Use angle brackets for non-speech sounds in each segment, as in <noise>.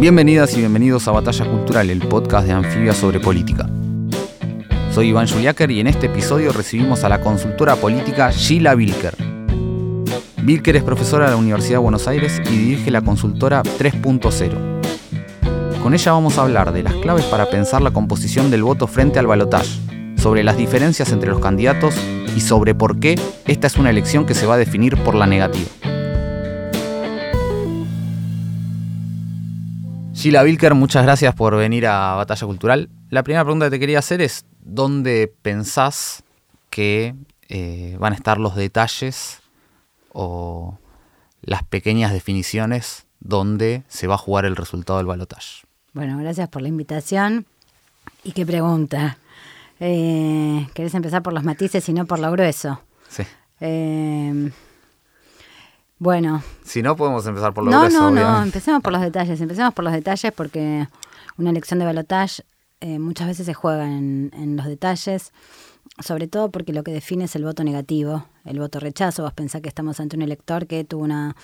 Bienvenidas y bienvenidos a Batalla Cultural, el podcast de Anfibia sobre política. Soy Iván Juliáquer y en este episodio recibimos a la consultora política Sheila Wilker. Wilker es profesora de la Universidad de Buenos Aires y dirige la consultora 3.0. Con ella vamos a hablar de las claves para pensar la composición del voto frente al balotaje, sobre las diferencias entre los candidatos y sobre por qué esta es una elección que se va a definir por la negativa. Sheila Wilker, muchas gracias por venir a Batalla Cultural. La primera pregunta que te quería hacer es, ¿dónde pensás que eh, van a estar los detalles o las pequeñas definiciones donde se va a jugar el resultado del balotaje? Bueno, gracias por la invitación. ¿Y qué pregunta? Eh, ¿Querés empezar por los matices y no por lo grueso? Sí. Eh, bueno. Si no, podemos empezar por lo no, grueso. No, no, empecemos por los detalles. Empecemos por los detalles porque una elección de balotaje eh, muchas veces se juega en, en, los detalles, sobre todo porque lo que define es el voto negativo, el voto rechazo. Vos pensás que estamos ante un elector que tuvo una...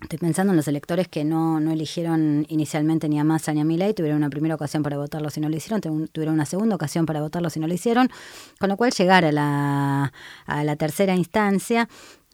Estoy pensando en los electores que no, no eligieron inicialmente ni a Massa ni a Milei, tuvieron una primera ocasión para votarlo si no lo hicieron, tuvieron una segunda ocasión para votarlo si no lo hicieron, con lo cual llegar a la, a la tercera instancia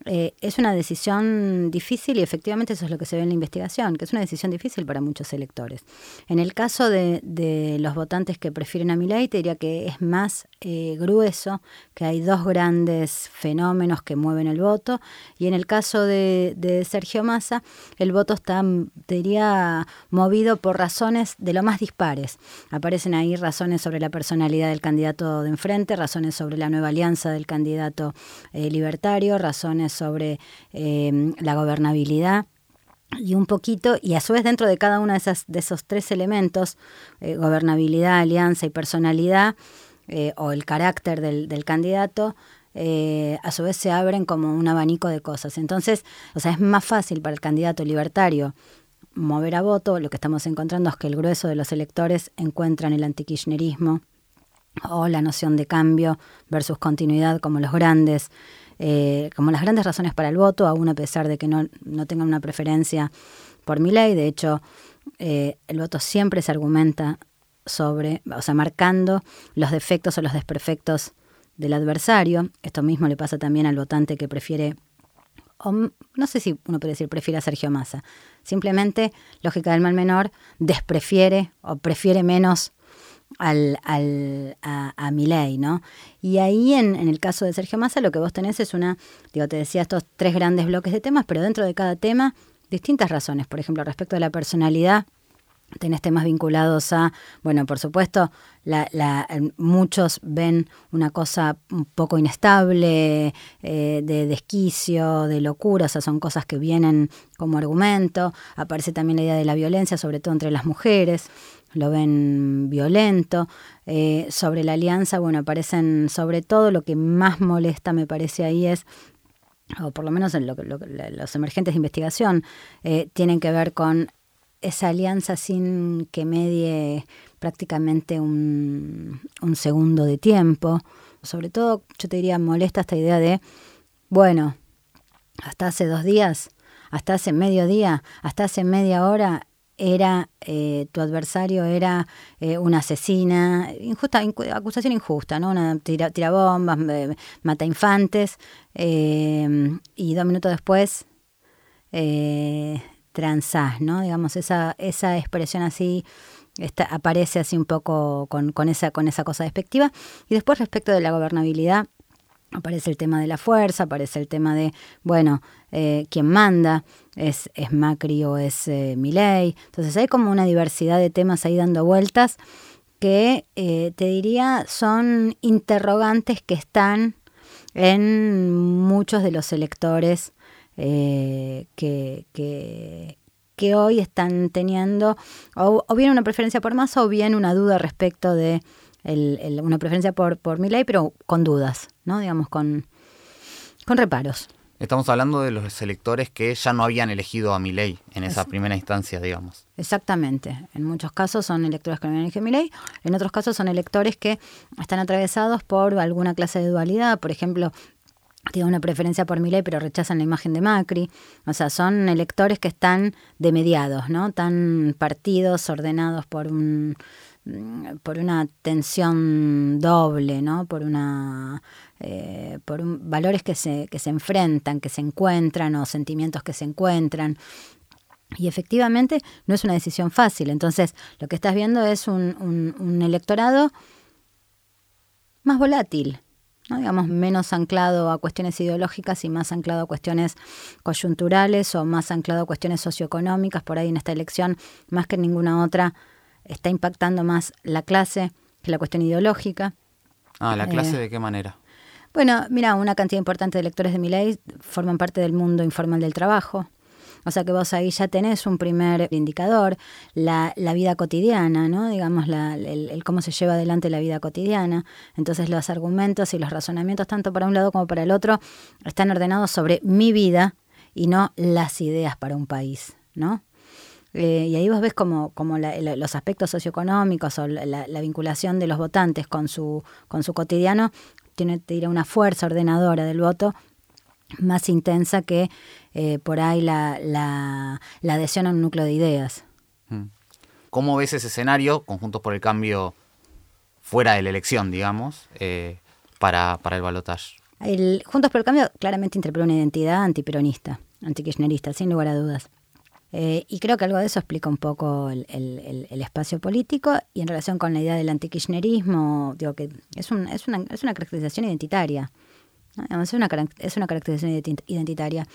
eh, es una decisión difícil y efectivamente eso es lo que se ve en la investigación, que es una decisión difícil para muchos electores. En el caso de, de los votantes que prefieren a Milei, te diría que es más eh, grueso, que hay dos grandes fenómenos que mueven el voto, y en el caso de, de Sergio Massa, el voto está, diría, movido por razones de lo más dispares. Aparecen ahí razones sobre la personalidad del candidato de enfrente, razones sobre la nueva alianza del candidato eh, libertario, razones sobre eh, la gobernabilidad y un poquito, y a su vez dentro de cada uno de, esas, de esos tres elementos, eh, gobernabilidad, alianza y personalidad, eh, o el carácter del, del candidato, eh, a su vez se abren como un abanico de cosas. Entonces, o sea, es más fácil para el candidato libertario mover a voto, lo que estamos encontrando es que el grueso de los electores encuentran el antikirchnerismo o la noción de cambio versus continuidad como los grandes eh, como las grandes razones para el voto, aún a pesar de que no, no tengan una preferencia por mi ley. De hecho, eh, el voto siempre se argumenta sobre, o sea, marcando los defectos o los desperfectos del adversario. Esto mismo le pasa también al votante que prefiere, o no sé si uno puede decir prefiere a Sergio Massa. Simplemente, lógica del mal menor, desprefiere o prefiere menos al, al, a, a Milei, ¿no? Y ahí en, el caso de Sergio Massa lo que vos tenés es una, digo, te decía estos tres grandes bloques de temas, pero dentro de cada tema distintas razones. Por ejemplo, respecto de la personalidad, tenés temas vinculados a, bueno, por supuesto, la, la, muchos ven una cosa un poco inestable, eh, de desquicio, de locura, o sea, son cosas que vienen como argumento. Aparece también la idea de la violencia, sobre todo entre las mujeres lo ven violento. Eh, sobre la alianza, bueno, aparecen sobre todo lo que más molesta, me parece ahí es o por lo menos en lo, lo, los emergentes de investigación, eh, tienen que ver con esa alianza sin que medie prácticamente un, un, segundo de tiempo. Sobre todo, yo te diría, molesta esta idea de, bueno, hasta hace dos días, hasta hace medio día, hasta hace media hora, era eh, tu adversario era eh, una asesina, injusta, acusación injusta, ¿no? Una tira, tira bombas, eh, mata infantes, y dos minutos después transás, ¿no? Digamos, esa, esa expresión así esta, aparece así un poco con, con, esa, con esa cosa despectiva. Y después respecto de la gobernabilidad, aparece el tema de la fuerza, aparece el tema de, bueno, eh, quién manda, es, es Macri o es eh, Milei. Entonces hay como una diversidad de temas ahí dando vueltas que eh, te diría son interrogantes que están en muchos de los electores eh, que, que, que hoy están teniendo o, bien una preferencia por Massa o bien una duda respecto de una preferencia por, por ley, pero con dudas, ¿no? Digamos, con, con reparos. Estamos hablando de los electores que ya no habían elegido a Milei en esa primera instancia, digamos. Exactamente. En muchos casos son electores que no habían elegido a Milei, en otros casos son electores que están atravesados por alguna clase de dualidad, por ejemplo, tienen una preferencia por Milei pero rechazan la imagen de Macri. O sea, son electores que están de mediados, ¿no? Tan partidos ordenados por un por una tensión doble, ¿no? Por una eh, por valores que se, que se enfrentan, que se encuentran o sentimientos que se encuentran. Y efectivamente no es una decisión fácil. Entonces, lo que estás viendo es un, un, electorado más volátil, ¿no? digamos, menos anclado a cuestiones ideológicas y más anclado a cuestiones coyunturales o más anclado a cuestiones socioeconómicas. Por ahí en esta elección, más que en ninguna otra, está impactando más la clase que la cuestión ideológica. Ah, ¿la clase eh, de qué manera? Bueno, mira, una cantidad importante de electores de mi ley forman parte del mundo informal del trabajo. O sea que vos ahí ya tenés un primer indicador, la, la vida cotidiana, ¿no? Digamos, la, el, cómo se lleva adelante la vida cotidiana. Entonces los argumentos y los razonamientos, tanto para un lado como para el otro, están ordenados sobre mi vida y no las ideas para un país, ¿no? Eh, y ahí vos ves como, como los aspectos socioeconómicos o la, la, vinculación de los votantes con su, con su cotidiano tiene, una fuerza ordenadora del voto más intensa que eh, por ahí la, la, adhesión a un núcleo de ideas. Mm. ¿Cómo ves ese escenario, conjuntos por el cambio fuera de la elección, digamos, eh, para, para el balotaje? El Juntos por el Cambio claramente interpretó una identidad antiperonista, antikirchnerista, sin lugar a dudas. Eh, y creo que algo de eso explica un poco el, espacio político y en relación con la idea del antikirchnerismo, digo que es, un, es, una, es una caracterización identitaria. Es, una, es una caracterización identitaria.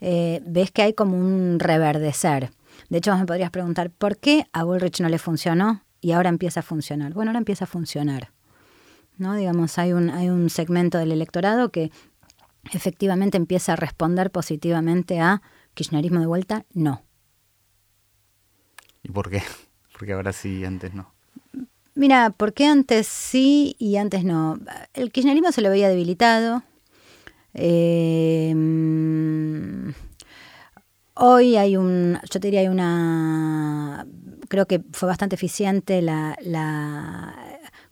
Eh, ves que hay como un reverdecer. De hecho, vos me podrías preguntar, ¿por qué a Bullrich no le funcionó y ahora empieza a funcionar? Bueno, ahora empieza a funcionar. ¿no? Digamos, hay un, hay un segmento del electorado que efectivamente empieza a responder positivamente a ¿Kirchnerismo de vuelta? No. ¿Y por qué? <laughs> Porque ahora sí antes no. Mira, ¿por qué antes sí y antes no? El kirchnerismo se lo veía debilitado. Eh, hoy hay un, yo te diría, hay una, creo que fue bastante eficiente la, la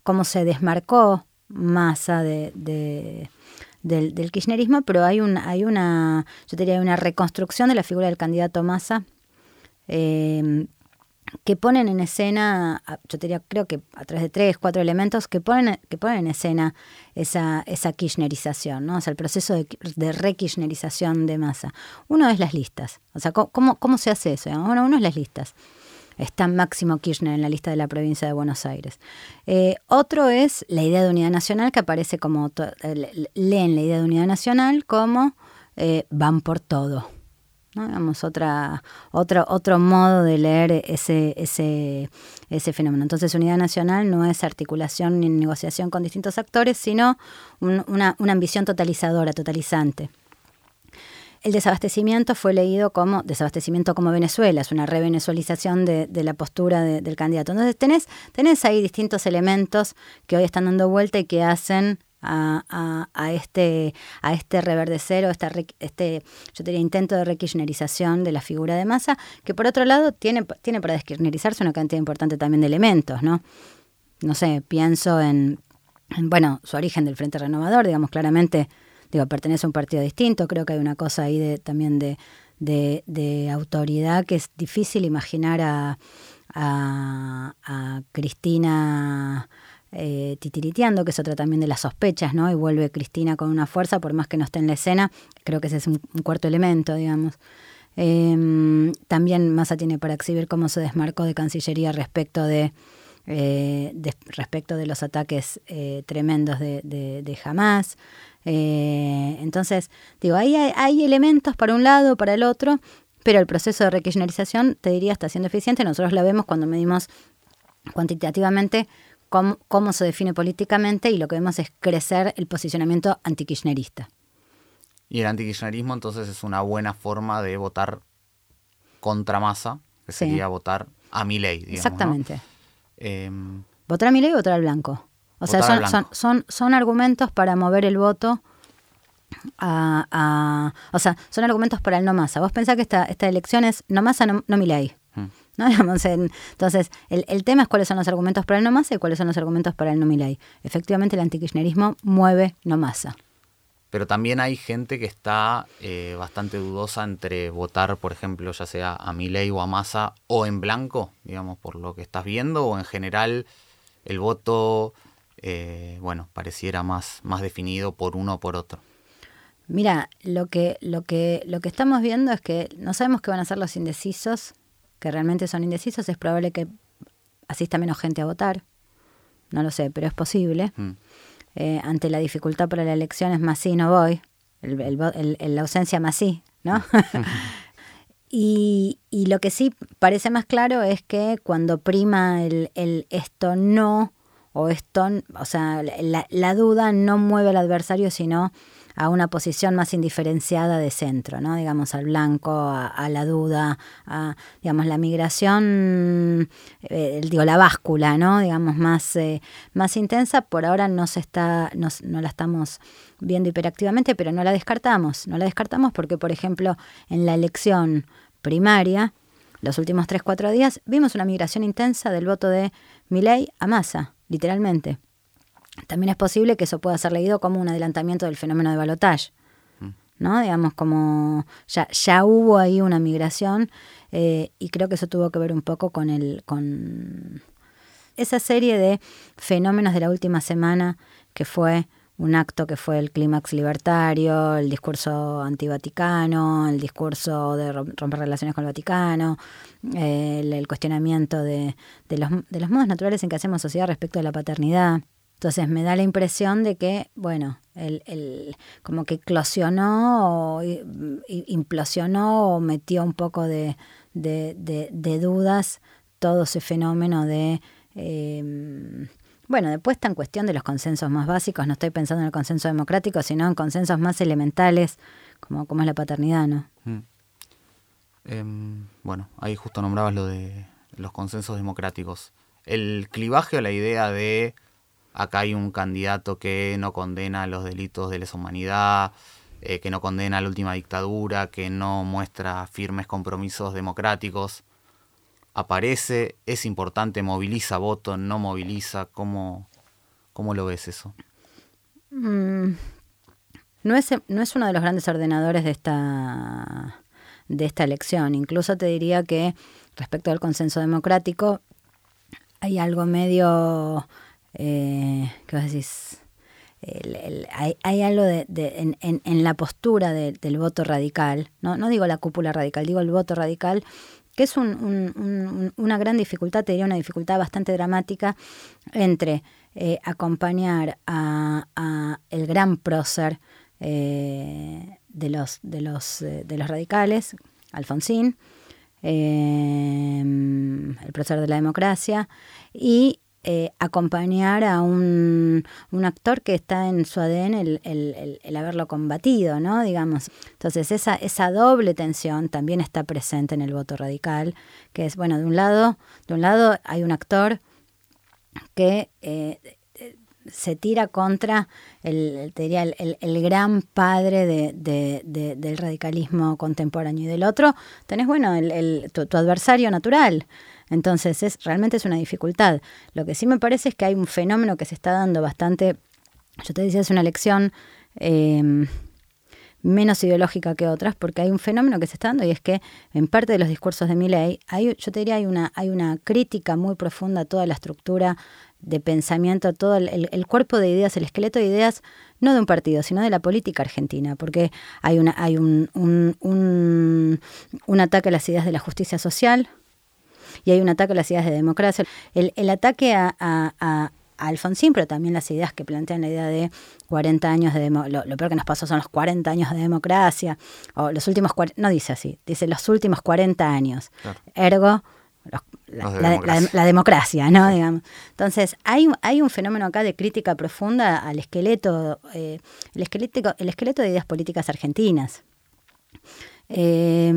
cómo se desmarcó Massa de, del, kirchnerismo, pero hay, un, hay una, yo diría, una reconstrucción de la figura del candidato Massa eh, que ponen en escena, yo diría, creo que a través de tres, cuatro elementos que ponen, que ponen en escena esa, esa kirchnerización, ¿no? O sea, el proceso de, de re-kirchnerización de masa. Uno es las listas. O sea, ¿cómo, cómo se hace eso? Bueno, uno es las listas está Máximo Kirchner en la lista de la provincia de Buenos Aires. Eh, otro es la idea de unidad nacional, que aparece como, leen la idea de unidad nacional como eh, van por todo. ¿No? otra, otro, otro modo de leer ese, ese, ese fenómeno. Entonces, unidad nacional no es articulación ni negociación con distintos actores, sino una, una ambición totalizadora, totalizante. El desabastecimiento fue leído como desabastecimiento como Venezuela, es una revenezualización de, la postura del candidato. Entonces tenés, tenés ahí distintos elementos que hoy están dando vuelta y que hacen a, este, a este reverdecer o esta, este, yo diría, intento de requirchnerización de la figura de masa, que por otro lado tiene, tiene para desquirnerizarse una cantidad importante también de elementos, ¿no? No sé, pienso en, en bueno, su origen del Frente Renovador, digamos, claramente digo, pertenece a un partido distinto, creo que hay una cosa ahí de, también de, de, autoridad que es difícil imaginar a, a, Cristina eh, titiriteando, que es otra también de las sospechas, ¿no? Y vuelve Cristina con una fuerza, por más que no esté en la escena, creo que ese es un, cuarto elemento, digamos. Em, también Massa tiene para exhibir cómo se desmarcó de Cancillería respecto de, eh, respecto de los ataques eh, tremendos de, de, de Hamas. Eh, entonces, digo, ahí hay, elementos para un lado, para el otro, pero el proceso de rekirchnerización, te diría, está siendo eficiente. Nosotros la vemos cuando medimos cuantitativamente cómo, cómo se define políticamente y lo que vemos es crecer el posicionamiento antikirchnerista. Y el antikirchnerismo entonces es una buena forma de votar contra masa, que sería votar a mi ley. Exactamente. Em, votar a mi ley o votar al blanco. O sea, son, son, son, argumentos para mover el voto a, o sea, son argumentos para el no masa. Vos pensás que esta, esta elección es no masa, no, mi ley. ¿No? <laughs> entonces, el, el, tema es cuáles son los argumentos para el no masa y cuáles son los argumentos para el no mi ley. Efectivamente, el antikirchnerismo mueve no masa pero también hay gente que está eh, bastante dudosa entre votar, por ejemplo, ya sea a Milei o a Massa o en blanco, digamos, por lo que estás viendo, o en general el voto, eh, bueno, pareciera más, más definido por uno o por otro. Mira, lo que, lo, que, lo que estamos viendo es que no sabemos qué van a ser los indecisos, que realmente son indecisos, es probable que asista menos gente a votar, no lo sé, pero es posible. Mm. Eh, ante la dificultad para la elección es más sí, no voy, la ausencia más sí, ¿no? <laughs> <laughs> y, lo que sí parece más claro es que cuando prima el, esto no o esto, o sea, la, la duda no mueve al adversario, sino a una posición más indiferenciada de centro, ¿no? Digamos, al blanco, a, la duda, a, digamos, la migración, eh, digo, la báscula, ¿no? Digamos, más, eh, más intensa, por ahora no se está, no, no la estamos viendo hiperactivamente, pero no la descartamos. No la descartamos porque, por ejemplo, en la elección primaria, los últimos 3-4 días, vimos una migración intensa del voto de Milei a Massa, literalmente. También es posible que eso pueda ser leído como un adelantamiento del fenómeno de balotage. Mm. ¿no? Digamos, como ya, ya hubo ahí una migración eh, y creo que eso tuvo que ver un poco con, el, con esa serie de fenómenos de la última semana que fue un acto que fue el clímax libertario, el discurso antivaticano, el discurso de romper relaciones con el Vaticano, el, cuestionamiento de, de, los, de los modos naturales en que hacemos sociedad respecto a la paternidad. Entonces me da la impresión de que, bueno, el, el, como que eclosionó o implosionó o metió un poco de, de, dudas todo ese fenómeno de... Eh, bueno, después está en cuestión de los consensos más básicos, no estoy pensando en el consenso democrático, sino en consensos más elementales, como, como es la paternidad, ¿no? Mm. Em, bueno, ahí justo nombrabas lo de los consensos democráticos. El clivaje o la idea de acá hay un candidato que no condena los delitos de lesa humanidad, eh, que no condena la última dictadura, que no muestra firmes compromisos democráticos. Aparece, es importante, moviliza voto, no moviliza. ¿Cómo, cómo lo ves eso? Mm, no, es, no es uno de los grandes ordenadores de esta, de esta elección. Incluso te diría que respecto al consenso democrático hay algo medio eh, ¿qué vas a decir? hay, algo en, la postura del voto radical, ¿no? no digo la cúpula radical, digo el voto radical, que es una gran dificultad, te diría una dificultad bastante dramática entre eh, acompañar a, el gran prócer eh, de, los, de, los, de los radicales, Alfonsín, el prócer de la democracia, y eh, acompañar a un, un, actor que está en su ADN el, el, el, haberlo combatido, ¿no? Digamos. Entonces, esa, esa doble tensión también está presente en el voto radical, que es, bueno, de un lado, de un lado hay un actor que eh, se tira contra el, diría, el, el, gran padre de, de, del radicalismo contemporáneo y del otro tenés, bueno, el, tu adversario natural. Entonces, es, realmente es una dificultad. Lo que sí me parece es que hay un fenómeno que se está dando bastante, yo te decía, es una lección em, menos ideológica que otras, porque hay un fenómeno que se está dando y es que en parte de los discursos de Milley, hay, yo te diría, hay una, hay una crítica muy profunda a toda la estructura de pensamiento, todo el, cuerpo de ideas, el esqueleto de ideas, no de un partido, sino de la política argentina, porque hay, una, hay un, un, un, un ataque a las ideas de la justicia social, y hay un ataque a las ideas de democracia. El, el ataque a, a, Alfonsín, pero también las ideas que plantean la idea de 40 años de lo, lo, peor que nos pasó son los 40 años de democracia, o los últimos, no dice así, dice los últimos 40 años. Ergo, la, democracia. ¿no? Digamos. Entonces, hay, hay un fenómeno acá de crítica profunda al esqueleto, eh, el, esqueleto el esqueleto de ideas políticas argentinas. Eh,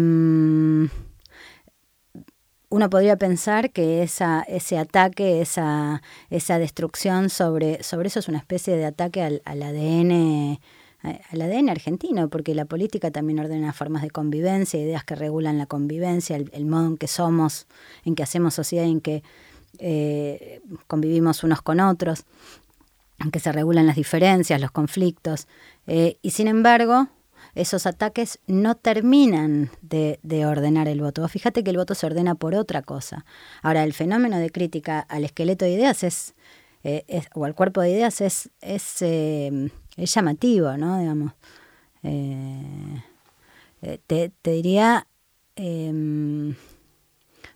uno podría pensar que esa, ese ataque, esa, destrucción sobre, sobre eso es una especie de ataque al, ADN al ADN argentino, porque la política también ordena formas de convivencia, ideas que regulan la convivencia, el, modo en que somos, en que hacemos sociedad, en que eh, convivimos unos con otros, en que se regulan las diferencias, los conflictos. Eh, y sin embargo, esos ataques no terminan de, ordenar el voto. Fíjate que el voto se ordena por otra cosa. Ahora, el fenómeno de crítica al esqueleto de ideas es, eh, o al cuerpo de ideas es, es, eh, llamativo, ¿no? Digamos. Eh, te, te, diría, em,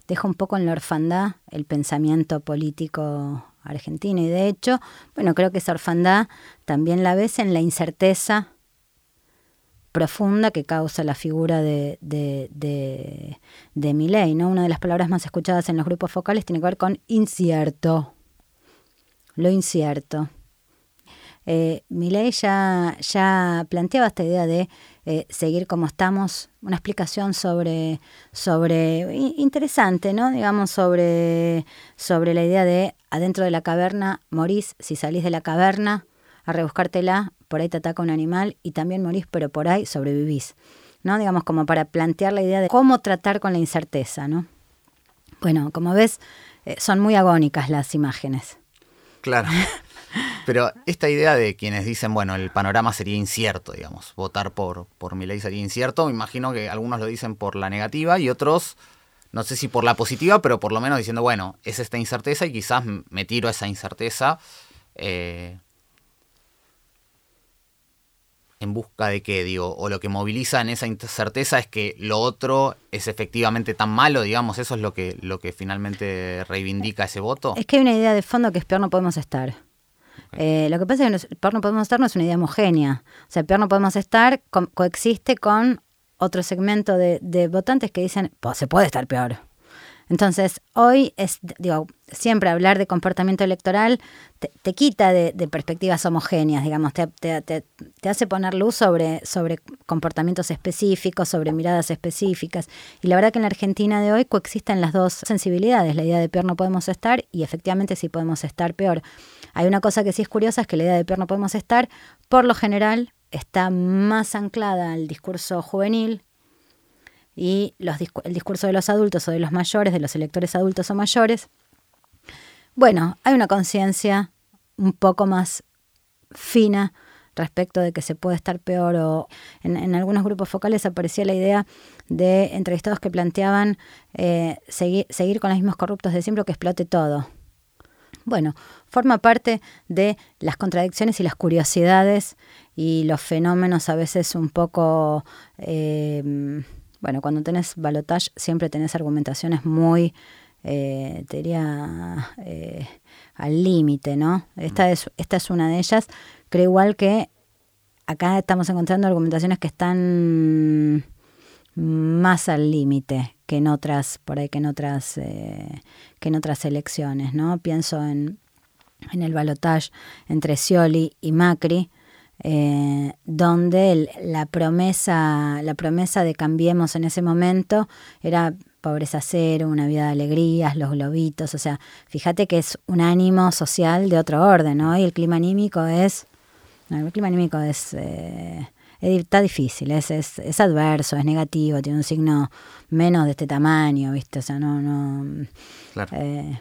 deja un poco en la orfandad el pensamiento político argentino y de hecho, bueno, creo que esa orfandad también la ves en la incerteza profunda que causa la figura de, de, de, de ¿no? Una de las palabras más escuchadas en los grupos focales tiene que ver con incierto, lo incierto. Eh, ya, ya planteaba esta idea de eh, seguir como estamos, una explicación sobre, sobre interesante, ¿no? Digamos, sobre, sobre la idea de adentro de la caverna morís, si salís de la caverna a rebuscártela, por ahí te ataca un animal y también morís, pero por ahí sobrevivís. ¿no? Digamos, como para plantear la idea de cómo tratar con la incerteza, ¿no? Bueno, como ves, eh, son muy agónicas las imágenes. Claro. Pero esta idea de quienes dicen, bueno, el panorama sería incierto, digamos, votar por, por mi ley sería incierto, me imagino que algunos lo dicen por la negativa y otros, no sé si por la positiva, pero por lo menos diciendo, bueno, es esta incerteza y quizás me tiro a esa incerteza eh, en busca de qué, digo, o lo que moviliza en esa incerteza es que lo otro es efectivamente tan malo, digamos, eso es lo que, lo que finalmente reivindica ese voto. Es que hay una idea de fondo que es peor no podemos estar. Eh, lo que pasa es que peor no podemos estar no es una idea homogénea. O sea, peor no podemos estar coexiste con otro segmento de, de votantes que dicen, pues se puede estar peor. Entonces, hoy es, digo, siempre hablar de comportamiento electoral te, quita de, perspectivas homogéneas, digamos, te, te, hace poner luz sobre, sobre comportamientos específicos, sobre miradas específicas. Y la verdad que en la Argentina de hoy coexisten las dos sensibilidades, la idea de peor no podemos estar y efectivamente sí podemos estar peor. Hay una cosa que sí es curiosa, es que la idea de peor no podemos estar, por lo general, está más anclada al discurso juvenil, y el discurso de los adultos o de los mayores, de los electores adultos o mayores, bueno, hay una conciencia un poco más fina respecto de que se puede estar peor o en, algunos grupos focales aparecía la idea de entrevistados que planteaban eh, seguir, seguir con los mismos corruptos de siempre que explote todo. Bueno, forma parte de las contradicciones y las curiosidades y los fenómenos a veces un poco eh, bueno, cuando tenés balotage siempre tenés argumentaciones muy, eh, te diría, eh, al límite, ¿no? Esta es, esta es una de ellas. Creo igual que acá estamos encontrando argumentaciones que están más al límite que en otras, por ahí que en otras, eh, que en otras elecciones, ¿no? Pienso en, en el balotage entre Scioli y Macri, eh, donde la, promesa, la promesa de cambiemos en ese momento era pobreza cero, una vida de alegrías, los globitos, o sea, fíjate que es un ánimo social de otro orden, ¿no? Y el clima anímico es, el clima anímico es, eh, está difícil, es, es, es, adverso, es negativo, tiene un signo menos de este tamaño, ¿viste? O sea, no, no... Eh,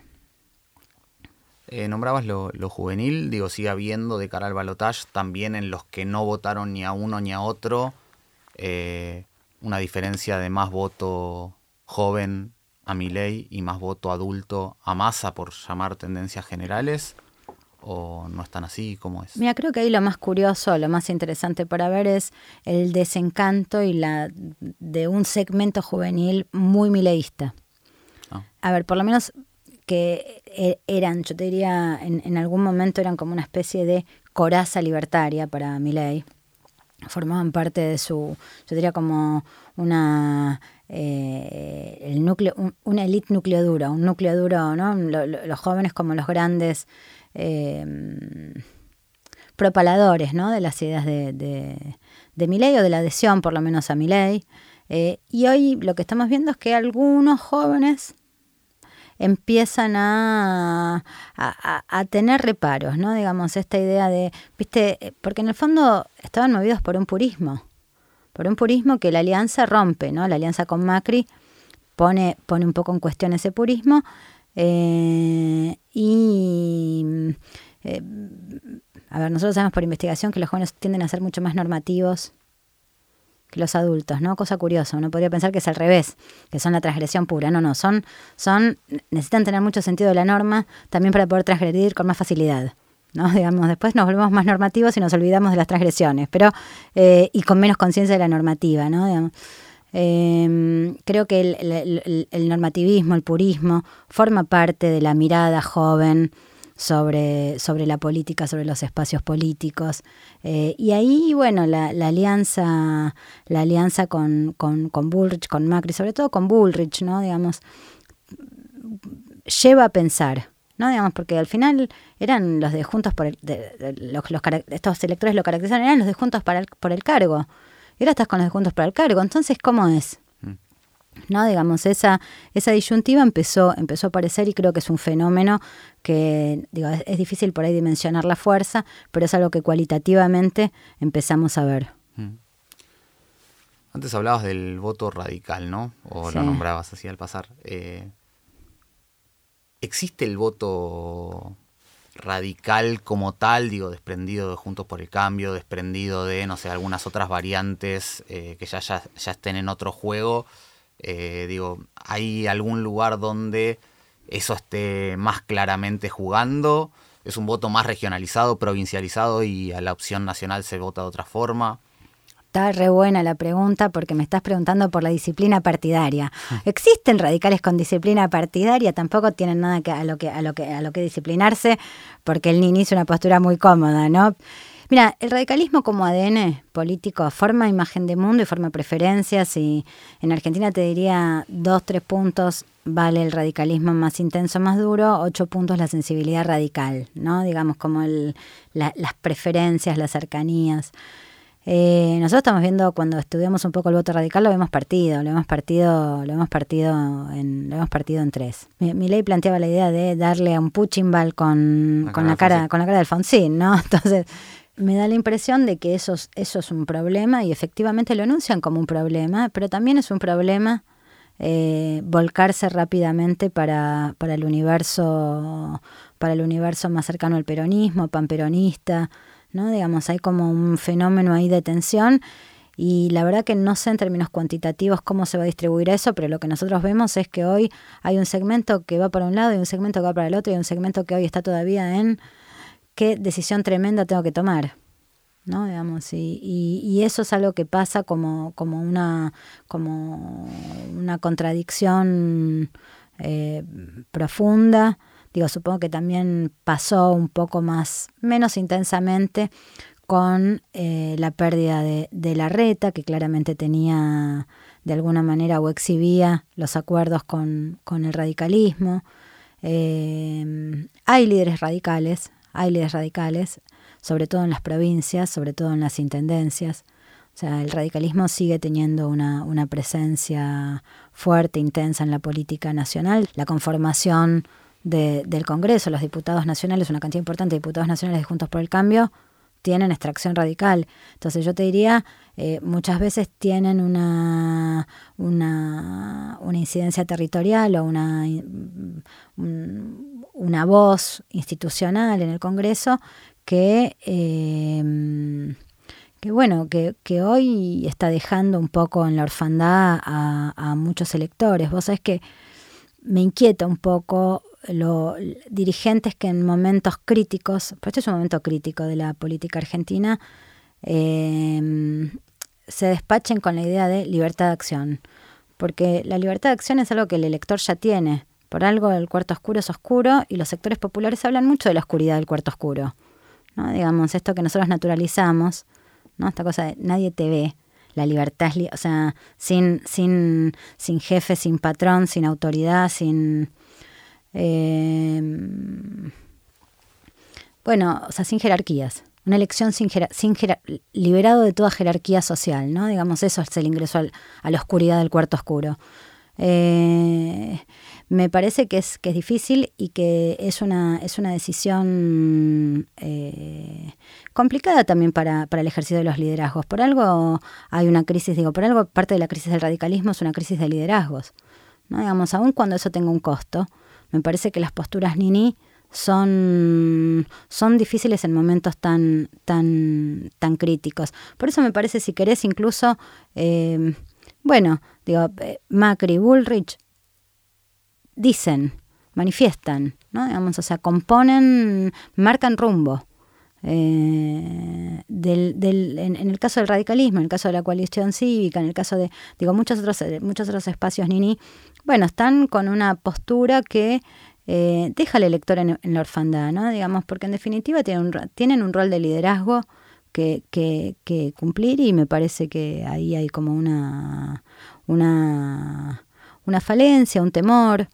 eh, nombrabas lo, juvenil, digo, sigue habiendo de cara al balotage también en los que no votaron ni a uno ni a otro eh, una diferencia de más voto joven a mi ley y más voto adulto a masa, por llamar tendencias generales. ¿O no están así? ¿Cómo es? Mira, creo que ahí lo más curioso, lo más interesante para ver es el desencanto y la de un segmento juvenil muy mileísta. Ah. A ver, por lo menos que e, eran, yo diría, en, algún momento eran como una especie de coraza libertaria para Milley. Formaban parte de su, yo diría como una eh, el núcleo, una élite núcleo duro, un núcleo duro, ¿no? los jóvenes como los grandes eh, propaladores, ¿no? De las ideas de, de, de o de la adhesión, por lo menos a Milley. Eh, y hoy lo que estamos viendo es que algunos jóvenes empiezan a, a, tener reparos, ¿no? Digamos, esta idea de, viste, porque en el fondo estaban movidos por un purismo, por un purismo que la alianza rompe, ¿no? La alianza con Macri pone, pone un poco en cuestión ese purismo eh, y... Eh, a ver, nosotros sabemos por investigación que los jóvenes tienden a ser mucho más normativos los adultos, ¿no? Cosa curiosa, uno podría pensar que es al revés, que son la transgresión pura. No, no, son, son, necesitan tener mucho sentido de la norma también para poder transgredir con más facilidad. ¿no? <laughs> Digamos, después nos volvemos más normativos y nos olvidamos de las transgresiones, pero, eh, y con menos conciencia de la normativa, ¿no? Em, creo que el, normativismo, el purismo, forma parte de la mirada joven sobre, sobre la política, sobre los espacios políticos. Eh, y ahí, bueno, la, la, alianza, la alianza con, con, con Bullrich, con Macri, sobre todo con Bullrich, ¿no? Digamos, lleva a pensar. ¿no? Digamos, porque al final eran los de Juntos por el, los, estos electores lo caracterizan, eran los de Juntos para el, por el cargo. Y ahora estás con los de Juntos para el cargo. Entonces, ¿cómo es? ¿No? Digamos, esa, esa disyuntiva empezó, empezó a aparecer y creo que es un fenómeno que, digo, es, difícil por ahí dimensionar la fuerza, pero es algo que cualitativamente empezamos a ver. Mm. Antes hablabas del voto radical, ¿no? O lo nombrabas así al pasar. Eh, ¿Existe el voto radical como tal, digo, desprendido de Juntos por el Cambio, desprendido de, no sé, algunas otras variantes eh, que ya, ya, ya estén en otro juego? Eh, digo, ¿hay algún lugar donde eso esté más claramente jugando? ¿Es un voto más regionalizado, provincializado y a la opción nacional se vota de otra forma? Está re buena la pregunta porque me estás preguntando por la disciplina partidaria. <laughs> ¿Existen radicales con disciplina partidaria? Tampoco tienen nada que, a, lo que, a, lo que, a lo que disciplinarse porque el Nini hizo una postura muy cómoda, ¿no? Mira, el radicalismo como ADN político forma imagen de mundo y forma preferencias y en Argentina te diría dos, tres puntos vale el radicalismo más intenso, más duro, ocho puntos la sensibilidad radical, ¿no? Digamos como el, las preferencias, las cercanías. Eh, nosotros estamos viendo cuando estudiamos un poco el voto radical lo hemos partido, lo hemos partido, lo hemos partido en, lo hemos partido en tres. Mi, ley planteaba la idea de darle a un puchimbal con, con la cara, con la cara de Alfonsín, ¿no? <laughs> Entonces me da la impresión de que eso, eso es un problema y efectivamente lo anuncian como un problema, pero también es un problema eh, volcarse rápidamente para, para el universo para el universo más cercano al peronismo, panperonista, ¿no? Digamos, hay como un fenómeno ahí de tensión y la verdad que no sé en términos cuantitativos cómo se va a distribuir eso, pero lo que nosotros vemos es que hoy hay un segmento que va para un lado y un segmento que va para el otro y un segmento que hoy está todavía en qué decisión tremenda tengo que tomar. ¿no? Digamos, y, y, eso es algo que pasa como, como, una, como una contradicción eh, profunda. Digo, supongo que también pasó un poco más, menos intensamente con eh, la pérdida de, la reta, que claramente tenía de alguna manera o exhibía los acuerdos con, con el radicalismo. Eh, hay líderes radicales, hay líderes radicales, sobre todo en las provincias, sobre todo en las intendencias. O sea, el radicalismo sigue teniendo una, una presencia fuerte, intensa en la política nacional. La conformación de, del Congreso, los diputados nacionales, una cantidad importante de diputados nacionales de Juntos por el Cambio, tienen extracción radical. Entonces yo te diría, eh, muchas veces tienen una, una, incidencia territorial o una, una voz institucional en el Congreso que, em, que bueno, que, que, hoy está dejando un poco en la orfandad a, a muchos electores. Vos sabés que me inquieta un poco los dirigentes que en momentos críticos, pues este es un momento crítico de la política argentina, em, se despachen con la idea de libertad de acción. Porque la libertad de acción es algo que el elector ya tiene. Por algo el cuarto oscuro es oscuro y los sectores populares hablan mucho de la oscuridad del cuarto oscuro. ¿no? Digamos, esto que nosotros naturalizamos, ¿no? Esta cosa de nadie te ve, la libertad o sea, sin, sin, sin jefe, sin patrón, sin autoridad, sin... Eh, bueno, o sea, sin jerarquías. Una elección sin, sin liberado de toda jerarquía social, ¿no? Digamos, eso es el ingreso a la oscuridad del cuarto oscuro. Eh, me parece que es, que es difícil y que es una, es una decisión eh, complicada también para, para el ejercicio de los liderazgos. Por algo hay una crisis, digo, por algo parte de la crisis del radicalismo es una crisis de liderazgos. ¿no? Digamos, aun cuando eso tenga un costo, me parece que las posturas Nini son, son difíciles en momentos tan, tan, tan críticos. Por eso me parece, si querés, incluso, eh, bueno, digo, eh, Macri, Bullrich, dicen, manifiestan, ¿no? Digamos, o sea, componen, marcan rumbo. Eh, del, del, en, el caso del radicalismo, en el caso de la coalición cívica, en el caso de, digo, muchos otros, muchos otros espacios Nini, bueno, están con una postura que eh, deja al elector en, la orfandad, ¿no? Digamos, porque en definitiva tienen un, tienen un rol de liderazgo que, que, que cumplir y me parece que ahí hay como una, una, una falencia, un temor,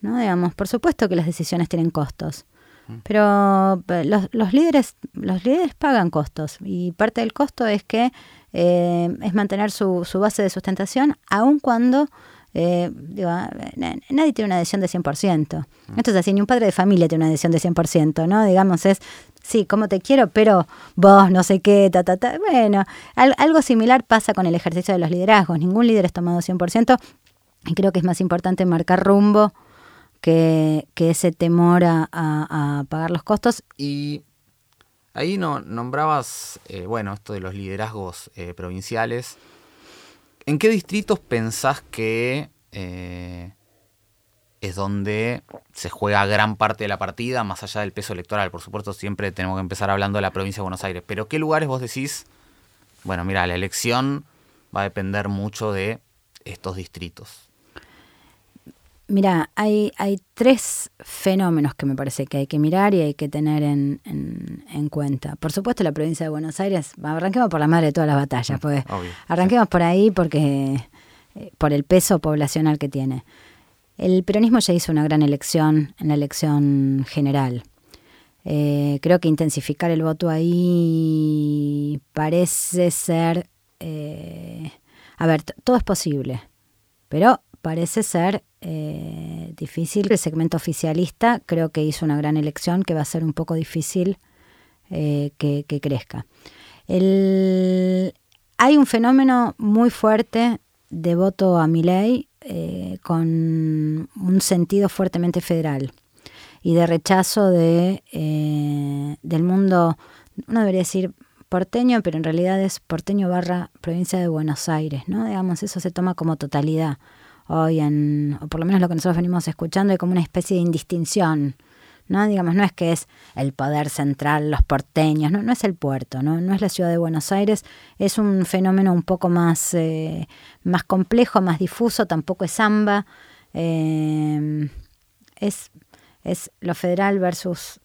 ¿no? Digamos, por supuesto que las decisiones tienen costos, mm. pero los, los, líderes, los líderes pagan costos y parte del costo es que eh, es mantener su, su, base de sustentación aun cuando eh, digo, nadie tiene una adhesión de 100%. Mm. Esto es así, ni un padre de familia tiene una adhesión de 100%, ¿no? Digamos, es, sí, como te quiero, pero vos no sé qué, ta, ta, ta. Bueno, algo similar pasa con el ejercicio de los liderazgos. Ningún líder es tomado 100% y creo que es más importante marcar rumbo que, ese temor a, pagar los costos. Y ahí no, nombrabas, eh, bueno, esto de los liderazgos eh, provinciales. ¿En qué distritos pensás que eh, es donde se juega gran parte de la partida, más allá del peso electoral? Por supuesto, siempre tenemos que empezar hablando de la provincia de Buenos Aires. Pero ¿qué lugares vos decís? Bueno, mira, la elección va a depender mucho de estos distritos. Mira, hay, hay tres fenómenos que me parece que hay que mirar y hay que tener en, en, cuenta. Por supuesto, la provincia de Buenos Aires, arranquemos por la madre de todas las batallas, mm, pues arranquemos por ahí porque eh, por el peso poblacional que tiene. El peronismo ya hizo una gran elección en la elección general. Eh, creo que intensificar el voto ahí parece ser... Eh, a ver, todo es posible, pero parece ser eh, difícil. El segmento oficialista creo que hizo una gran elección que va a ser un poco difícil eh, que, crezca. hay un fenómeno muy fuerte de voto a mi ley eh, con un sentido fuertemente federal y de rechazo de, del mundo, no debería decir porteño, pero en realidad es porteño barra provincia de Buenos Aires, ¿no? Digamos, eso se toma como totalidad hoy en, o por lo menos lo que nosotros venimos escuchando, hay como una especie de indistinción. ¿no? Digamos, no es que es el poder central, los porteños, no, no es el puerto, ¿no? no es la ciudad de Buenos Aires, es un fenómeno un poco más, eh, más complejo, más difuso, tampoco es samba, eh, es, es lo federal versus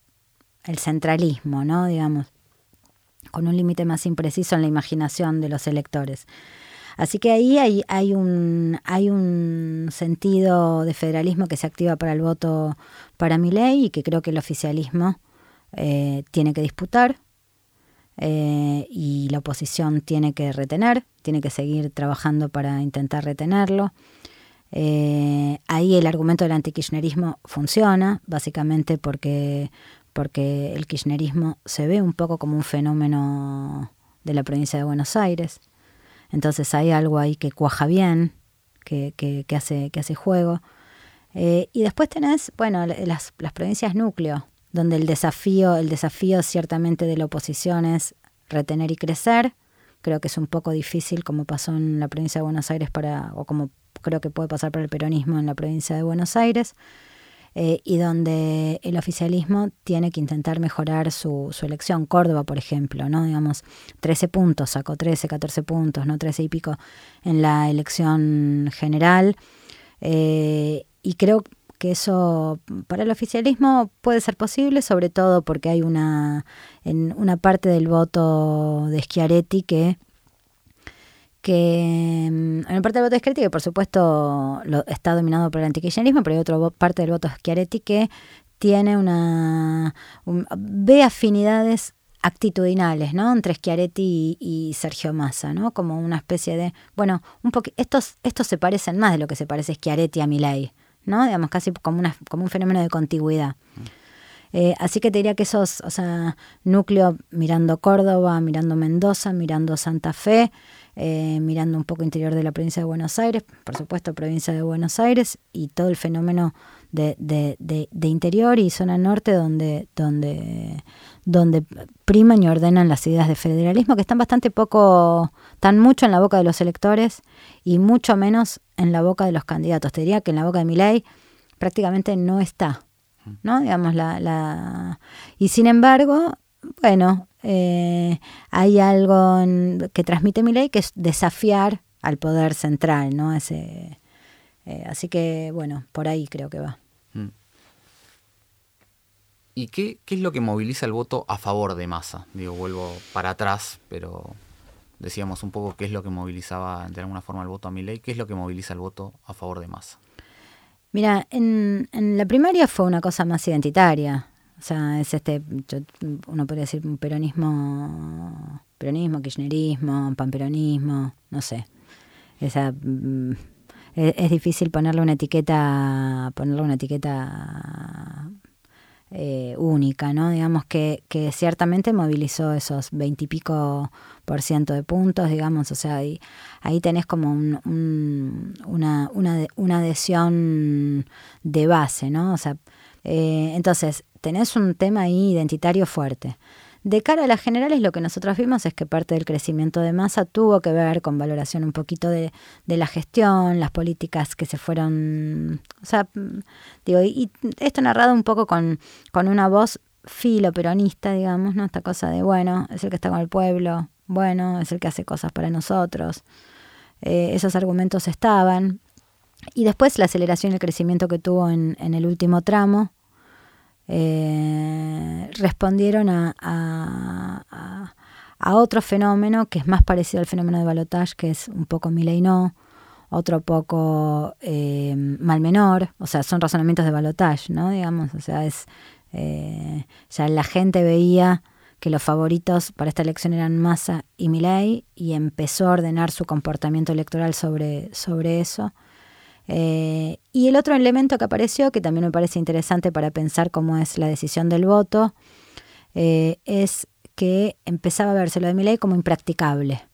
el centralismo, ¿no? digamos, con un límite más impreciso en la imaginación de los electores. Así que ahí hay, un sentido de federalismo que se activa para el voto para mi ley y que creo que el oficialismo eh, tiene que disputar eh, y la oposición tiene que retener, tiene que seguir trabajando para intentar retenerlo. Eh, ahí el argumento del antikirchnerismo funciona, básicamente porque, porque el kirchnerismo se ve un poco como un fenómeno de la provincia de Buenos Aires. Entonces hay algo ahí que cuaja bien, que, que, hace, que hace juego. Eh, y después tenés, bueno, las, las provincias núcleo, donde el desafío, el desafío ciertamente de la oposición es retener y crecer. Creo que es un poco difícil como pasó en la provincia de Buenos Aires para, o como creo que puede pasar para el peronismo en la provincia de Buenos Aires. Eh, y donde el oficialismo tiene que intentar mejorar su, su, elección. Córdoba, por ejemplo, ¿no? Digamos, 13 puntos, sacó 13, 14 puntos, ¿no? 13 y pico en la elección general. Eh, y creo que eso para el oficialismo puede ser posible, sobre todo porque hay una, en una parte del voto de Schiaretti que que mm, en parte del voto de que por supuesto lo, está dominado por el antikirchnerismo, pero hay otra parte del voto Schiaretti que tiene una ve afinidades actitudinales, ¿no? Entre Schiaretti y, Sergio Massa, ¿no? Como una especie de, bueno, un estos, estos se parecen más de lo que se parece Schiaretti a Milei, ¿no? Digamos, casi como, una, como un fenómeno de contigüidad. Eh, así que te diría que esos, o sea, núcleo mirando Córdoba, mirando Mendoza, mirando Santa Fe, eh, mirando un poco interior de la provincia de Buenos Aires, por supuesto provincia de Buenos Aires, y todo el fenómeno de, de, de, interior y zona norte donde, donde, donde priman y ordenan las ideas de federalismo que están bastante poco, tan mucho en la boca de los electores y mucho menos en la boca de los candidatos. Te diría que en la boca de mi ley prácticamente no está. ¿no? Digamos, la, la... Y sin embargo, bueno, eh, hay algo que transmite mi ley que es desafiar al poder central, ¿no? Ese, eh, así que, bueno, por ahí creo que va. Mm. ¿Y qué, qué, es lo que moviliza el voto a favor de Massa? Digo, vuelvo para atrás, pero decíamos un poco qué es lo que movilizaba de alguna forma el voto a mi ley, qué es lo que moviliza el voto a favor de Massa. Mira, en, en la primaria fue una cosa más identitaria. O sea, es este, uno podría decir un peronismo, peronismo, kirchnerismo, panperonismo, no sé. Esa, mm, es, difícil ponerle una etiqueta, ponerle una etiqueta eh, única, ¿no? Digamos que, que ciertamente movilizó esos veintipico por ciento de puntos, digamos, o sea, ahí, ahí tenés como un, una, una, una, adhesión de base, ¿no? O sea, eh, entonces, tenés un tema ahí identitario fuerte. De cara a las generales, lo que nosotros vimos es que parte del crecimiento de masa tuvo que ver con valoración un poquito de, de la gestión, las políticas que se fueron. O sea, digo, y, esto narrado un poco con, con una voz filo peronista, digamos, ¿no? Esta cosa de, bueno, es el que está con el pueblo, bueno, es el que hace cosas para nosotros. Eh, esos argumentos estaban. Y después la aceleración y el crecimiento que tuvo en, en el último tramo eh, respondieron a, a, a, otro fenómeno que es más parecido al fenómeno de balotage, que es un poco Milei no, otro poco eh, mal menor, o sea, son razonamientos de balotage, ¿no? Digamos, o sea, es eh, ya la gente veía que los favoritos para esta elección eran Massa y Milei y empezó a ordenar su comportamiento electoral sobre, sobre eso. Eh, y el otro elemento que apareció, que también me parece interesante para pensar cómo es la decisión del voto, eh, es que empezaba a verse lo de Milei como impracticable.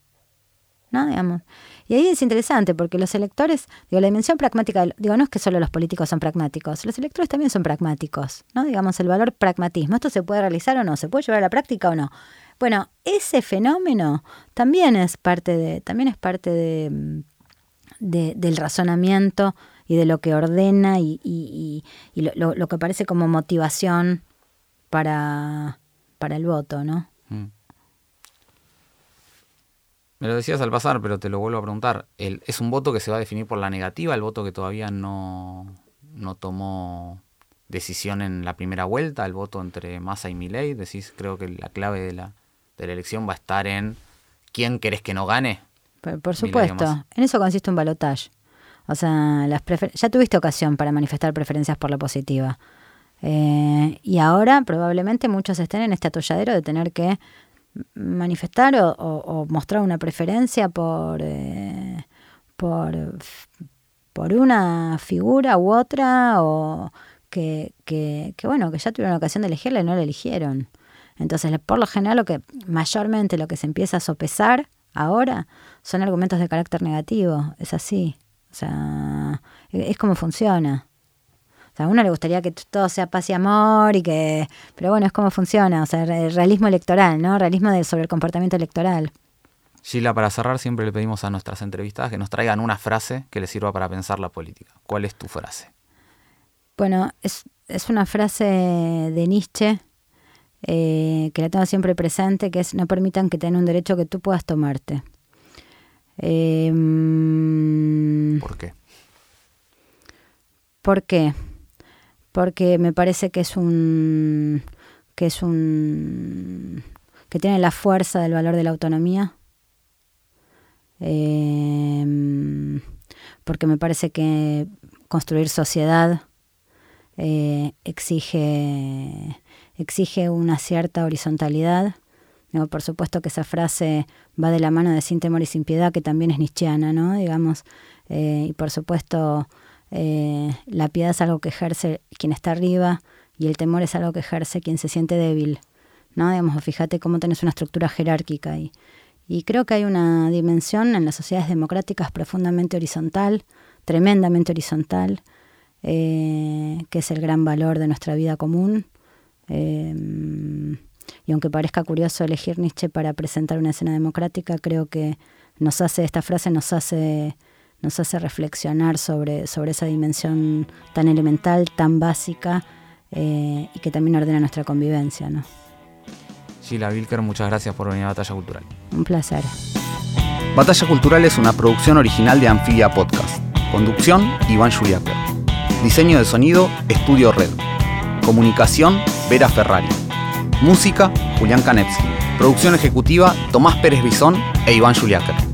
¿No? Digamos. Y ahí es interesante porque los electores, digo, la dimensión pragmática, digo, no es que solo los políticos son pragmáticos, los electores también son pragmáticos, ¿no? Digamos, el valor pragmatismo, ¿esto se puede realizar o no? ¿Se puede llevar a la práctica o no? Bueno, ese fenómeno también es parte de, también es parte de, del razonamiento y de lo que ordena y, lo, que parece como motivación para, para el voto, ¿no? Mm. Me lo decías al pasar, pero te lo vuelvo a preguntar. ¿Es un voto que se va a definir por la negativa, el voto que todavía no, no tomó decisión en la primera vuelta, el voto entre Massa y Milei? Decís, creo que la clave de la, de la elección va a estar en quién querés que no gane. Por, supuesto, en eso consiste un balotaje. O sea, las ya tuviste ocasión para manifestar preferencias por la positiva. Eh, y ahora probablemente muchos estén en este atolladero de tener que manifestar o, mostrar una preferencia por, eh, por, por una figura u otra o que, que, que, bueno, que ya tuvieron ocasión de elegirla y no la eligieron. Entonces, por lo general, lo que mayormente lo que se empieza a sopesar ahora son argumentos de carácter negativo, es así. O sea, es como funciona. O sea, a uno le gustaría que todo sea paz y amor y que... Pero bueno, es como funciona. O sea, el realismo electoral, ¿no? Realismo de, sobre el comportamiento electoral. Sheila, para cerrar siempre le pedimos a nuestras entrevistadas que nos traigan una frase que les sirva para pensar la política. ¿Cuál es tu frase? Bueno, es, es una frase de Nietzsche eh, que la tengo siempre presente, que es no permitan que tengan un derecho que tú puedas tomarte. Eh, ¿Por qué? ¿Por qué? porque me parece que es un que es un que tiene la fuerza del valor de la autonomía em, porque me parece que construir sociedad eh, exige exige una cierta horizontalidad Por supuesto que esa frase va de la mano de sin temor y sin piedad, que también es nietzscheana, ¿no? Digamos, eh, y por supuesto eh, la piedad es algo que ejerce quien está arriba y el temor es algo que ejerce quien se siente débil, ¿no? Digamos, fíjate cómo tenés una estructura jerárquica ahí. Y creo que hay una dimensión en las sociedades democráticas profundamente horizontal, tremendamente horizontal, eh, que es el gran valor de nuestra vida común. Y aunque parezca curioso elegir Nietzsche para presentar una escena democrática, creo que nos hace, esta frase nos hace, nos hace reflexionar sobre, sobre esa dimensión tan elemental, tan básica eh, y que también ordena nuestra convivencia. ¿no? Sheila Wilker, muchas gracias por venir a Batalla Cultural. Un placer. Batalla Cultural es una producción original de Anfibia Podcast. Conducción, Iván Juliaker. Diseño de sonido, Estudio Red. Comunicación, Vera Ferrari. Música, Julián Kanevsky. Producción ejecutiva, Tomás Pérez Bisón e Iván Juliaker.